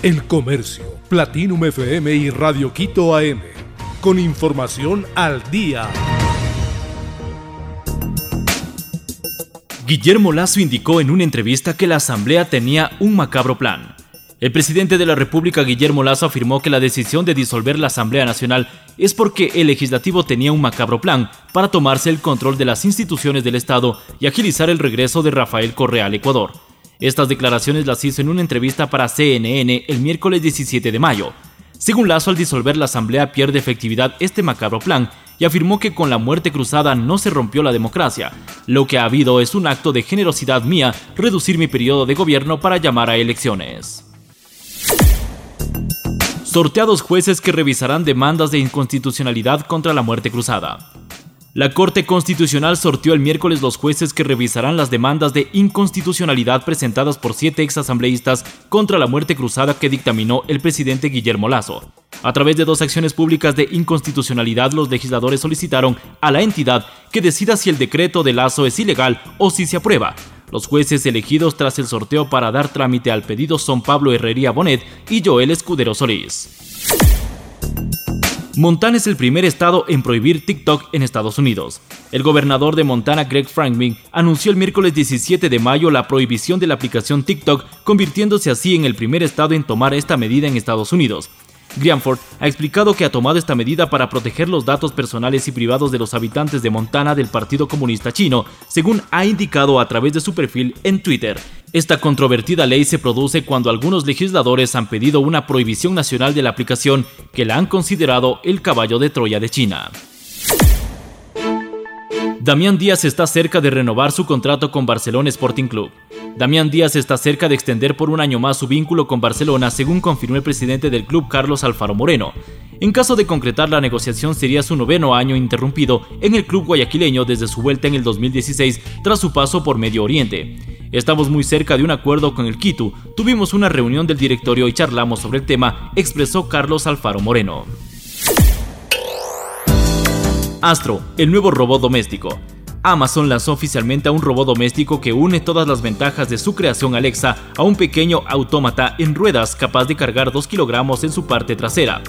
El Comercio, Platinum FM y Radio Quito AM. Con información al día. Guillermo Lazo indicó en una entrevista que la Asamblea tenía un macabro plan. El presidente de la República, Guillermo Lazo, afirmó que la decisión de disolver la Asamblea Nacional es porque el legislativo tenía un macabro plan para tomarse el control de las instituciones del Estado y agilizar el regreso de Rafael Correa al Ecuador. Estas declaraciones las hizo en una entrevista para CNN el miércoles 17 de mayo. Según Lazo, al disolver la Asamblea pierde efectividad este macabro plan y afirmó que con la muerte cruzada no se rompió la democracia. Lo que ha habido es un acto de generosidad mía reducir mi periodo de gobierno para llamar a elecciones. Sorteados jueces que revisarán demandas de inconstitucionalidad contra la muerte cruzada. La Corte Constitucional sortió el miércoles los jueces que revisarán las demandas de inconstitucionalidad presentadas por siete exasambleístas contra la muerte cruzada que dictaminó el presidente Guillermo Lazo. A través de dos acciones públicas de inconstitucionalidad, los legisladores solicitaron a la entidad que decida si el decreto de Lazo es ilegal o si se aprueba. Los jueces elegidos tras el sorteo para dar trámite al pedido son Pablo Herrería Bonet y Joel Escudero Solís. Montana es el primer estado en prohibir TikTok en Estados Unidos. El gobernador de Montana, Greg Franklin, anunció el miércoles 17 de mayo la prohibición de la aplicación TikTok, convirtiéndose así en el primer estado en tomar esta medida en Estados Unidos. Grianford ha explicado que ha tomado esta medida para proteger los datos personales y privados de los habitantes de Montana del Partido Comunista Chino, según ha indicado a través de su perfil en Twitter. Esta controvertida ley se produce cuando algunos legisladores han pedido una prohibición nacional de la aplicación que la han considerado el caballo de Troya de China. Damián Díaz está cerca de renovar su contrato con Barcelona Sporting Club. Damián Díaz está cerca de extender por un año más su vínculo con Barcelona, según confirmó el presidente del club Carlos Alfaro Moreno. En caso de concretar la negociación sería su noveno año interrumpido en el club guayaquileño desde su vuelta en el 2016 tras su paso por Medio Oriente. Estamos muy cerca de un acuerdo con el Quito, tuvimos una reunión del directorio y charlamos sobre el tema, expresó Carlos Alfaro Moreno. Astro, el nuevo robot doméstico. Amazon lanzó oficialmente a un robot doméstico que une todas las ventajas de su creación Alexa a un pequeño autómata en ruedas capaz de cargar 2 kilogramos en su parte trasera.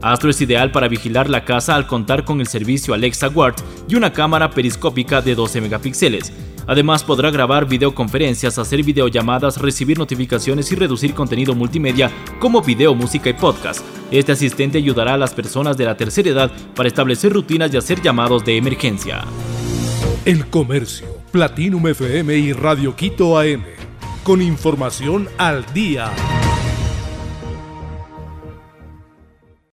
Astro es ideal para vigilar la casa al contar con el servicio Alexa Guard y una cámara periscópica de 12 megapíxeles. Además podrá grabar videoconferencias, hacer videollamadas, recibir notificaciones y reducir contenido multimedia como video, música y podcast. Este asistente ayudará a las personas de la tercera edad para establecer rutinas y hacer llamados de emergencia. El Comercio, Platinum FM y Radio Quito AM. Con información al día.